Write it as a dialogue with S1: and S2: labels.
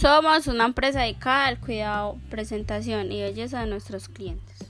S1: Somos una empresa dedicada al cuidado, presentación y belleza de nuestros clientes.